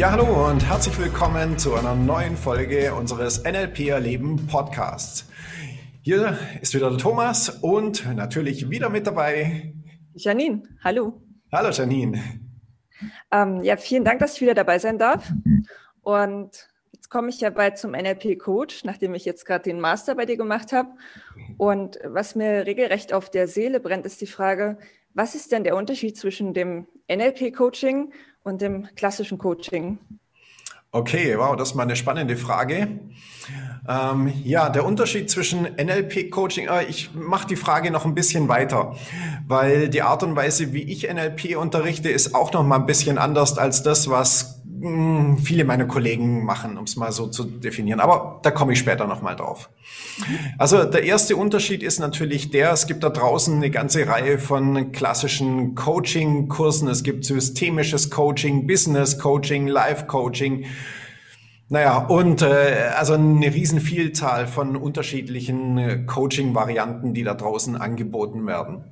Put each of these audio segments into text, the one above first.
Ja, hallo und herzlich willkommen zu einer neuen Folge unseres NLP Erleben Podcasts. Hier ist wieder der Thomas und natürlich wieder mit dabei Janine. Hallo. Hallo Janine. Ähm, ja, vielen Dank, dass ich wieder dabei sein darf. Und jetzt komme ich ja bald zum NLP Coach, nachdem ich jetzt gerade den Master bei dir gemacht habe. Und was mir regelrecht auf der Seele brennt, ist die Frage, was ist denn der Unterschied zwischen dem NLP Coaching und dem klassischen Coaching? Okay, wow, das ist mal eine spannende Frage. Ähm, ja, der Unterschied zwischen NLP-Coaching, äh, ich mache die Frage noch ein bisschen weiter, weil die Art und Weise, wie ich NLP unterrichte, ist auch noch mal ein bisschen anders als das, was hm, viele meiner Kollegen machen, um es mal so zu definieren. Aber da komme ich später nochmal drauf. Also der erste Unterschied ist natürlich der, es gibt da draußen eine ganze Reihe von klassischen Coaching-Kursen. Es gibt systemisches Coaching, Business Coaching, Life Coaching. Naja, und äh, also eine Riesenvielzahl von unterschiedlichen äh, Coaching-Varianten, die da draußen angeboten werden.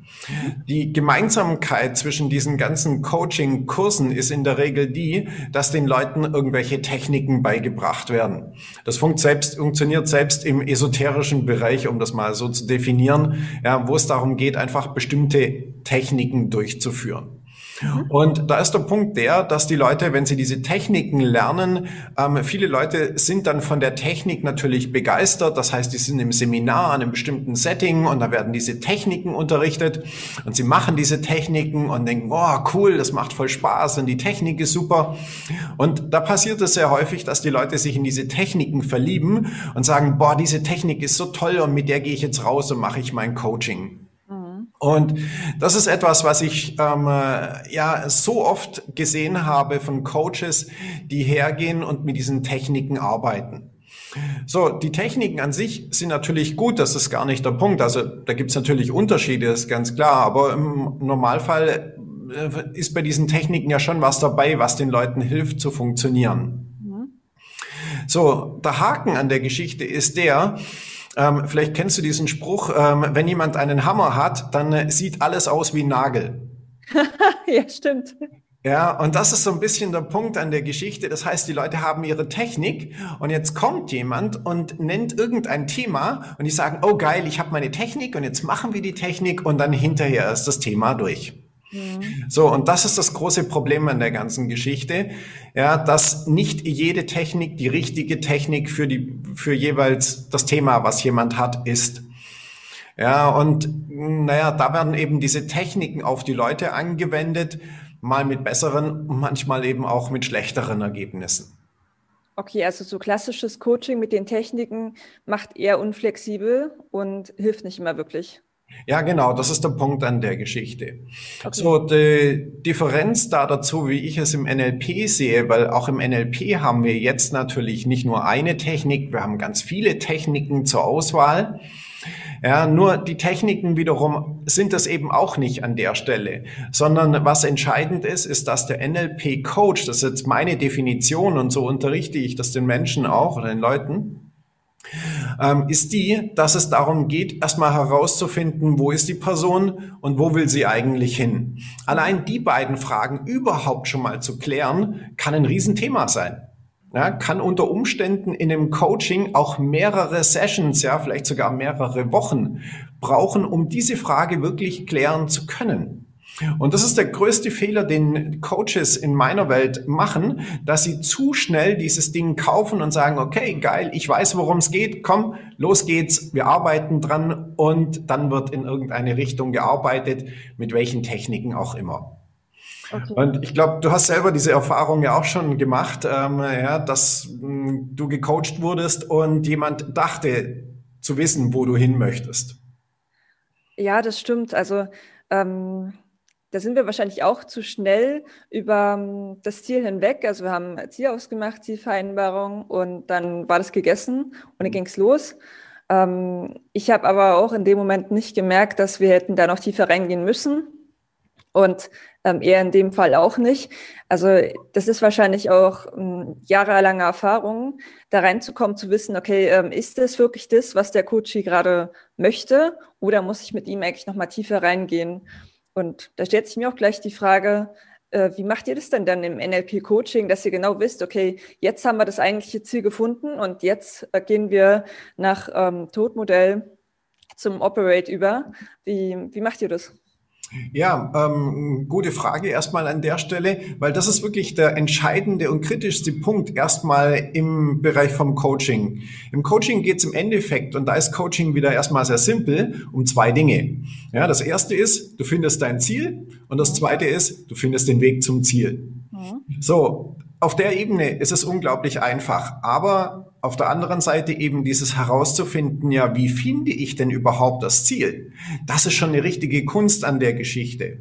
Die Gemeinsamkeit zwischen diesen ganzen Coaching-Kursen ist in der Regel die, dass den Leuten irgendwelche Techniken beigebracht werden. Das funkt selbst, funktioniert selbst im esoterischen Bereich, um das mal so zu definieren, ja, wo es darum geht, einfach bestimmte Techniken durchzuführen. Und da ist der Punkt der, dass die Leute, wenn sie diese Techniken lernen, ähm, viele Leute sind dann von der Technik natürlich begeistert. Das heißt, die sind im Seminar an einem bestimmten Setting und da werden diese Techniken unterrichtet und sie machen diese Techniken und denken, oh cool, das macht voll Spaß und die Technik ist super. Und da passiert es sehr häufig, dass die Leute sich in diese Techniken verlieben und sagen, boah, diese Technik ist so toll und mit der gehe ich jetzt raus und mache ich mein Coaching. Und das ist etwas, was ich ähm, äh, ja so oft gesehen habe von Coaches, die hergehen und mit diesen Techniken arbeiten. So, die Techniken an sich sind natürlich gut, das ist gar nicht der Punkt. Also da gibt's natürlich Unterschiede, ist ganz klar, aber im Normalfall äh, ist bei diesen Techniken ja schon was dabei, was den Leuten hilft zu funktionieren. Mhm. So, der Haken an der Geschichte ist der, ähm, vielleicht kennst du diesen Spruch, ähm, wenn jemand einen Hammer hat, dann äh, sieht alles aus wie ein Nagel. ja, stimmt. Ja, und das ist so ein bisschen der Punkt an der Geschichte. Das heißt, die Leute haben ihre Technik und jetzt kommt jemand und nennt irgendein Thema und die sagen, oh geil, ich habe meine Technik und jetzt machen wir die Technik und dann hinterher ist das Thema durch. Mhm. So, und das ist das große Problem an der ganzen Geschichte, ja, dass nicht jede Technik die richtige Technik für die, für jeweils das Thema, was jemand hat, ist. Ja, und naja, da werden eben diese Techniken auf die Leute angewendet, mal mit besseren, manchmal eben auch mit schlechteren Ergebnissen. Okay, also so klassisches Coaching mit den Techniken macht eher unflexibel und hilft nicht immer wirklich. Ja, genau, das ist der Punkt an der Geschichte. Okay. So, die Differenz da dazu, wie ich es im NLP sehe, weil auch im NLP haben wir jetzt natürlich nicht nur eine Technik, wir haben ganz viele Techniken zur Auswahl. Ja, nur die Techniken wiederum sind das eben auch nicht an der Stelle, sondern was entscheidend ist, ist, dass der NLP-Coach, das ist jetzt meine Definition und so unterrichte ich das den Menschen auch oder den Leuten, ist die, dass es darum geht, erstmal herauszufinden, wo ist die Person und wo will sie eigentlich hin. Allein die beiden Fragen überhaupt schon mal zu klären, kann ein Riesenthema sein. Ja, kann unter Umständen in einem Coaching auch mehrere Sessions, ja, vielleicht sogar mehrere Wochen brauchen, um diese Frage wirklich klären zu können. Und das ist der größte Fehler, den Coaches in meiner Welt machen, dass sie zu schnell dieses Ding kaufen und sagen, okay, geil, ich weiß, worum es geht, komm, los geht's, wir arbeiten dran und dann wird in irgendeine Richtung gearbeitet, mit welchen Techniken auch immer. Okay. Und ich glaube, du hast selber diese Erfahrung ja auch schon gemacht, ähm, ja, dass mh, hm, du gecoacht wurdest und jemand dachte zu wissen, wo du hin möchtest. Ja, das stimmt. Also ähm da sind wir wahrscheinlich auch zu schnell über das Ziel hinweg. Also wir haben Ziel ausgemacht, Zielvereinbarung und dann war das gegessen und dann ging es los. Ähm, ich habe aber auch in dem Moment nicht gemerkt, dass wir hätten da noch tiefer reingehen müssen und ähm, eher in dem Fall auch nicht. Also das ist wahrscheinlich auch ähm, jahrelange Erfahrung, da reinzukommen, zu wissen, okay, ähm, ist das wirklich das, was der Coach gerade möchte oder muss ich mit ihm eigentlich noch mal tiefer reingehen? Und da stellt sich mir auch gleich die Frage, äh, wie macht ihr das denn dann im NLP-Coaching, dass ihr genau wisst, okay, jetzt haben wir das eigentliche Ziel gefunden und jetzt äh, gehen wir nach ähm, Todmodell zum Operate über. Wie, wie macht ihr das? Ja, ähm, gute Frage erstmal an der Stelle, weil das ist wirklich der entscheidende und kritischste Punkt erstmal im Bereich vom Coaching. Im Coaching geht es im Endeffekt, und da ist Coaching wieder erstmal sehr simpel, um zwei Dinge. Ja, das erste ist, du findest dein Ziel und das zweite ist, du findest den Weg zum Ziel. Mhm. So, auf der Ebene ist es unglaublich einfach, aber auf der anderen Seite eben dieses herauszufinden, ja, wie finde ich denn überhaupt das Ziel? Das ist schon eine richtige Kunst an der Geschichte.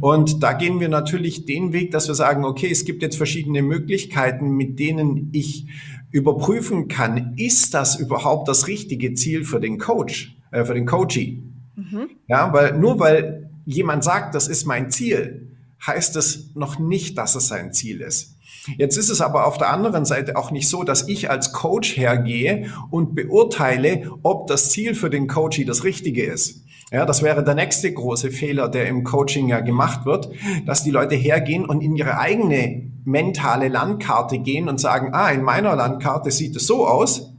Und da gehen wir natürlich den Weg, dass wir sagen, okay, es gibt jetzt verschiedene Möglichkeiten, mit denen ich überprüfen kann, ist das überhaupt das richtige Ziel für den Coach, äh, für den Coachee? Mhm. Ja, weil nur weil jemand sagt, das ist mein Ziel, heißt es noch nicht, dass es sein Ziel ist. Jetzt ist es aber auf der anderen Seite auch nicht so, dass ich als Coach hergehe und beurteile, ob das Ziel für den Coachie das Richtige ist. Ja, das wäre der nächste große Fehler, der im Coaching ja gemacht wird, dass die Leute hergehen und in ihre eigene mentale Landkarte gehen und sagen, ah, in meiner Landkarte sieht es so aus.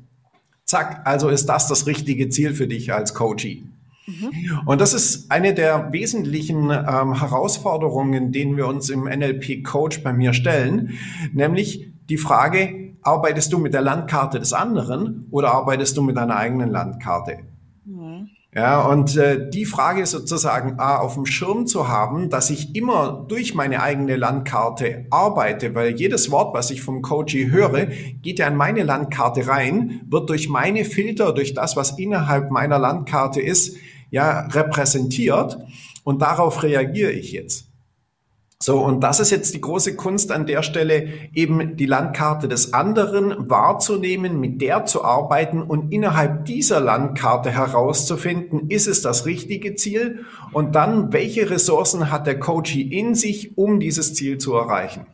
Zack, also ist das das richtige Ziel für dich als Coachie. Mhm. Und das ist eine der wesentlichen ähm, Herausforderungen, denen wir uns im NLP Coach bei mir stellen, nämlich die Frage, arbeitest du mit der Landkarte des anderen oder arbeitest du mit deiner eigenen Landkarte? Mhm. Ja, und äh, die Frage sozusagen A, auf dem Schirm zu haben, dass ich immer durch meine eigene Landkarte arbeite, weil jedes Wort, was ich vom Coachy höre, geht ja in meine Landkarte rein, wird durch meine Filter, durch das, was innerhalb meiner Landkarte ist, ja repräsentiert und darauf reagiere ich jetzt. So, und das ist jetzt die große Kunst an der Stelle, eben die Landkarte des anderen wahrzunehmen, mit der zu arbeiten und innerhalb dieser Landkarte herauszufinden, ist es das richtige Ziel und dann, welche Ressourcen hat der Coachie in sich, um dieses Ziel zu erreichen.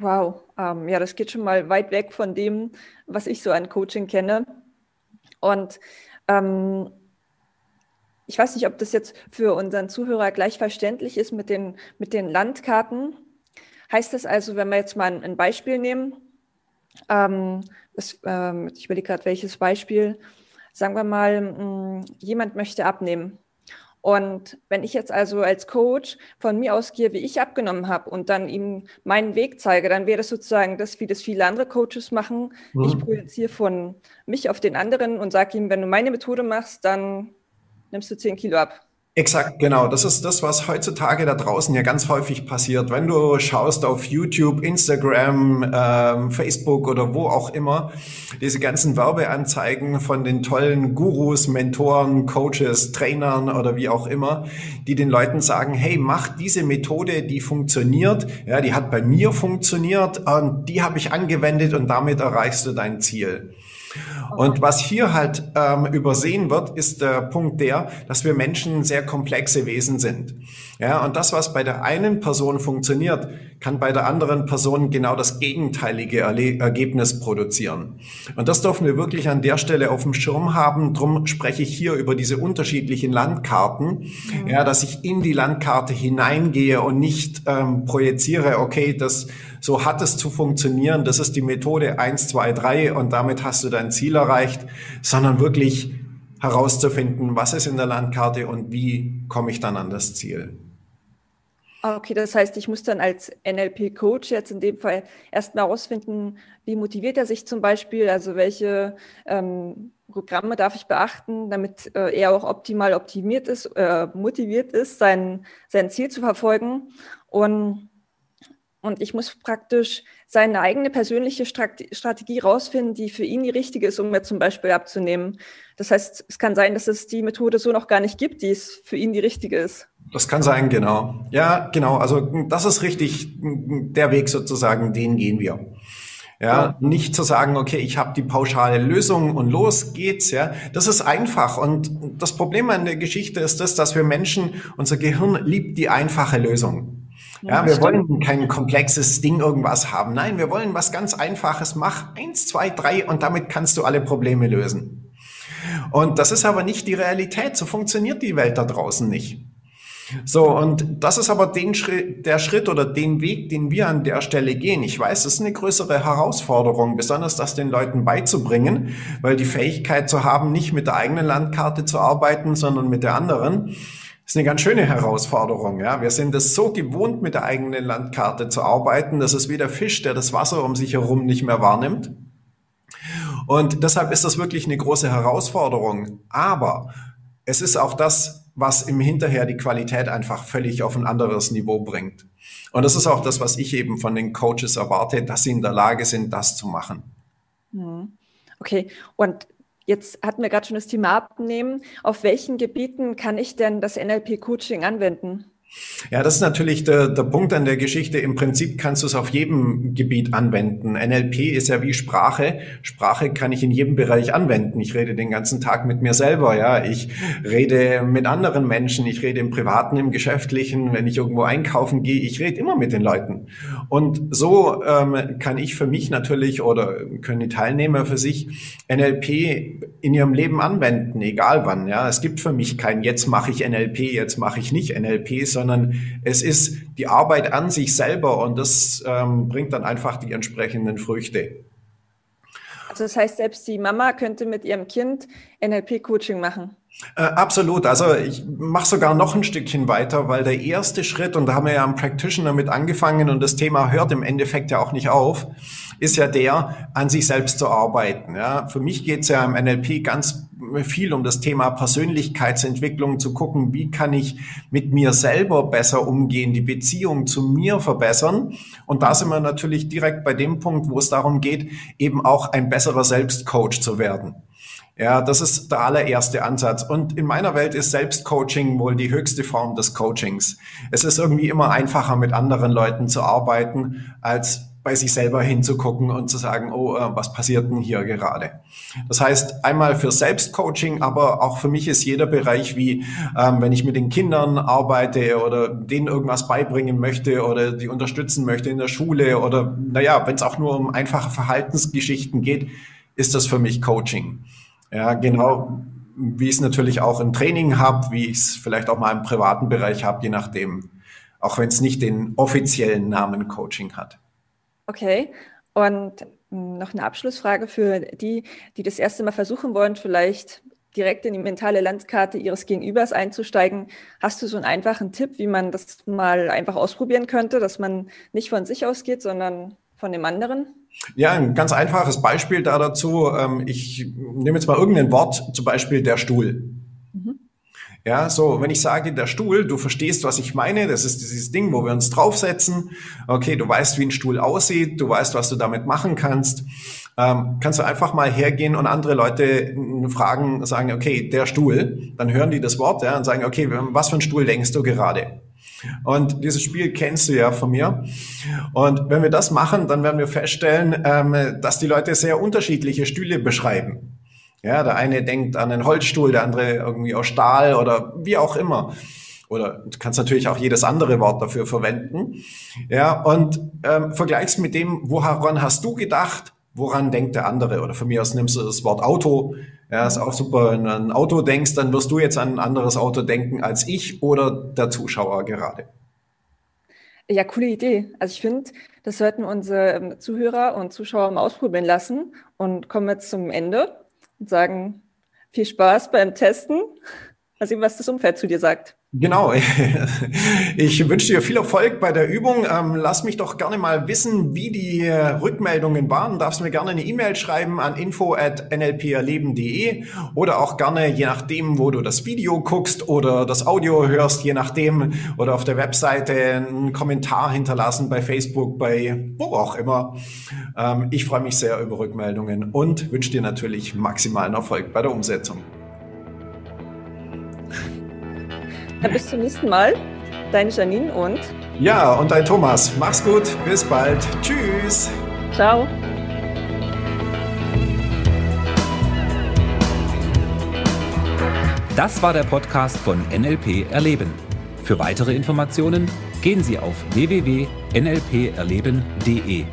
Wow, ähm, ja, das geht schon mal weit weg von dem, was ich so an Coaching kenne. Und ähm, ich weiß nicht, ob das jetzt für unseren Zuhörer gleich verständlich ist mit den, mit den Landkarten. Heißt das also, wenn wir jetzt mal ein Beispiel nehmen, ähm, das, ähm, ich überlege gerade, welches Beispiel, sagen wir mal, mh, hm, jemand möchte abnehmen. Und wenn ich jetzt also als Coach von mir ausgehe, wie ich abgenommen habe und dann ihm meinen Weg zeige, dann wäre das sozusagen das, wie das viele andere Coaches machen. Mhm. Ich projiziere von mich auf den anderen und sage ihm, wenn du meine Methode machst, dann nimmst du 10 Kilo ab. Exakt, genau. Das ist das, was heutzutage da draußen ja ganz häufig passiert. Wenn du schaust auf YouTube, Instagram, ähm, Facebook oder wo auch immer, diese ganzen Werbeanzeigen von den tollen Gurus, Mentoren, Coaches, Trainern oder wie auch immer, die den Leuten sagen, hey, mach diese Methode, die funktioniert. Ja, die hat bei mir funktioniert und die habe ich angewendet und damit erreichst du dein Ziel. Und was hier halt ähm, übersehen wird, ist der Punkt der, dass wir Menschen sehr komplexe Wesen sind. Ja, und das, was bei der einen Person funktioniert, kann bei der anderen Person genau das gegenteilige Erle Ergebnis produzieren. Und das dürfen wir wirklich an der Stelle auf dem Schirm haben. Drum spreche ich hier über diese unterschiedlichen Landkarten, mhm. ja, dass ich in die Landkarte hineingehe und nicht ähm, projiziere, okay, das so hat es zu funktionieren, das ist die Methode eins, zwei, drei und damit hast du dein Ziel erreicht, sondern wirklich herauszufinden, was ist in der Landkarte und wie komme ich dann an das Ziel. Okay, das heißt, ich muss dann als NLP-Coach jetzt in dem Fall erstmal herausfinden, wie motiviert er sich zum Beispiel, also welche ähm, Programme darf ich beachten, damit äh, er auch optimal optimiert ist, äh, motiviert ist, sein, sein Ziel zu verfolgen. Und, und ich muss praktisch seine eigene persönliche Strategie rausfinden, die für ihn die richtige ist, um mir zum Beispiel abzunehmen. Das heißt, es kann sein, dass es die Methode so noch gar nicht gibt, die es für ihn die richtige ist. Das kann sein, genau. Ja, genau. Also das ist richtig der Weg sozusagen, den gehen wir. Ja, nicht zu sagen, okay, ich habe die pauschale Lösung und los geht's, ja. Das ist einfach und das Problem an der Geschichte ist das, dass wir Menschen, unser Gehirn liebt die einfache Lösung. Ja, wir wollen kein komplexes Ding irgendwas haben. Nein, wir wollen was ganz einfaches. Mach eins, zwei, drei und damit kannst du alle Probleme lösen. Und das ist aber nicht die Realität. So funktioniert die Welt da draußen nicht. So, und das ist aber den Schritt, der Schritt oder den Weg, den wir an der Stelle gehen. Ich weiß, es ist eine größere Herausforderung, besonders das den Leuten beizubringen, weil die Fähigkeit zu haben, nicht mit der eigenen Landkarte zu arbeiten, sondern mit der anderen, ist eine ganz schöne Herausforderung. Ja, wir sind es so gewohnt, mit der eigenen Landkarte zu arbeiten. Das ist wie der Fisch, der das Wasser um sich herum nicht mehr wahrnimmt. Und deshalb ist das wirklich eine große Herausforderung. Aber es ist auch das, was im Hinterher die Qualität einfach völlig auf ein anderes Niveau bringt. Und das ist auch das, was ich eben von den Coaches erwarte, dass sie in der Lage sind, das zu machen. Hm. Okay, und jetzt hatten wir gerade schon das Thema Abnehmen. Auf welchen Gebieten kann ich denn das NLP-Coaching anwenden? Ja, das ist natürlich der, der Punkt an der Geschichte. Im Prinzip kannst du es auf jedem Gebiet anwenden. NLP ist ja wie Sprache. Sprache kann ich in jedem Bereich anwenden. Ich rede den ganzen Tag mit mir selber, ja. Ich rede mit anderen Menschen. Ich rede im Privaten, im Geschäftlichen. Wenn ich irgendwo einkaufen gehe, ich rede immer mit den Leuten. Und so ähm, kann ich für mich natürlich oder können die Teilnehmer für sich NLP in ihrem Leben anwenden, egal wann, ja. Es gibt für mich kein jetzt mache ich NLP, jetzt mache ich nicht NLP, sondern es ist die Arbeit an sich selber und das ähm, bringt dann einfach die entsprechenden Früchte. Also das heißt, selbst die Mama könnte mit ihrem Kind NLP-Coaching machen. Äh, absolut. Also ich mache sogar noch ein Stückchen weiter, weil der erste Schritt, und da haben wir ja am Practitioner mit angefangen und das Thema hört im Endeffekt ja auch nicht auf, ist ja der, an sich selbst zu arbeiten. Ja, für mich geht es ja im NLP ganz viel um das Thema Persönlichkeitsentwicklung, zu gucken, wie kann ich mit mir selber besser umgehen, die Beziehung zu mir verbessern. Und da sind wir natürlich direkt bei dem Punkt, wo es darum geht, eben auch ein besserer Selbstcoach zu werden. Ja, das ist der allererste Ansatz. Und in meiner Welt ist Selbstcoaching wohl die höchste Form des Coachings. Es ist irgendwie immer einfacher, mit anderen Leuten zu arbeiten, als bei sich selber hinzugucken und zu sagen, oh, äh, was passiert denn hier gerade? Das heißt, einmal für Selbstcoaching, aber auch für mich ist jeder Bereich wie, ähm, wenn ich mit den Kindern arbeite oder denen irgendwas beibringen möchte oder die unterstützen möchte in der Schule oder, naja, wenn es auch nur um einfache Verhaltensgeschichten geht, ist das für mich Coaching. Ja, genau, wie ich es natürlich auch im Training habe, wie ich es vielleicht auch mal im privaten Bereich habe, je nachdem. Auch wenn es nicht den offiziellen Namen Coaching hat. Okay. Und hm, noch eine Abschlussfrage für die, die das erste Mal versuchen wollen, vielleicht direkt in die mentale Landkarte ihres Gegenübers einzusteigen. Hast du so einen einfachen Tipp, wie man das mal einfach ausprobieren könnte, dass man nicht von sich ausgeht, sondern von dem anderen? Ja, ein ganz einfaches Beispiel da dazu. Ähm, ich nehme jetzt mal irgendein Wort, zum Beispiel der Stuhl. Ja, so, wenn ich sage, der Stuhl, du verstehst, was ich meine, das ist dieses Ding, wo wir uns draufsetzen. Okay, du weißt, wie ein Stuhl aussieht, du weißt, was du damit machen kannst. Ähm, kannst du einfach mal hergehen und andere Leute fragen, sagen, okay, der Stuhl, dann hören die das Wort, ja, und sagen, okay, was für ein Stuhl denkst du gerade? Und dieses Spiel kennst du ja von mir. Und wenn wir das machen, dann werden wir feststellen, ähm, dass die Leute sehr unterschiedliche Stühle beschreiben. Ja, der eine denkt an einen Holzstuhl, der andere irgendwie aus Stahl oder wie auch immer. Oder du kannst natürlich auch jedes andere Wort dafür verwenden. Ja, und ähm, vergleichst mit dem, woran hast du gedacht, woran denkt der andere? Oder von mir aus nimmst du das Wort Auto. Ja, ist auch super. Wenn du an ein Auto denkst, dann wirst du jetzt an ein anderes Auto denken als ich oder der Zuschauer gerade. Ja, coole Idee. Also ich finde, das sollten unsere ähm, Zuhörer und Zuschauer mal ausprobieren lassen und kommen jetzt zum Ende und sagen viel Spaß beim Testen. Mal sehen, was das Umfeld zu dir sagt. Genau. Ich wünsche dir viel Erfolg bei der Übung. Ähm, lass mich doch gerne mal wissen, wie die äh, Rückmeldungen waren. Darfst mir gerne eine E-Mail schreiben an info@nlperleben.de oder auch gerne, je nachdem, wo du das Video guckst oder das Audio hörst, je nachdem, oder auf der Webseite einen Kommentar hinterlassen bei Facebook, bei wo auch immer. Ähm, ich freue mich sehr über Rückmeldungen und wünsche dir natürlich maximalen Erfolg bei der Umsetzung. Dann bis zum nächsten Mal. Deine Janine und. Ja, und dein Thomas. Mach's gut. Bis bald. Tschüss. Ciao. Das war der Podcast von NLP Erleben. Für weitere Informationen gehen Sie auf www.nlperleben.de.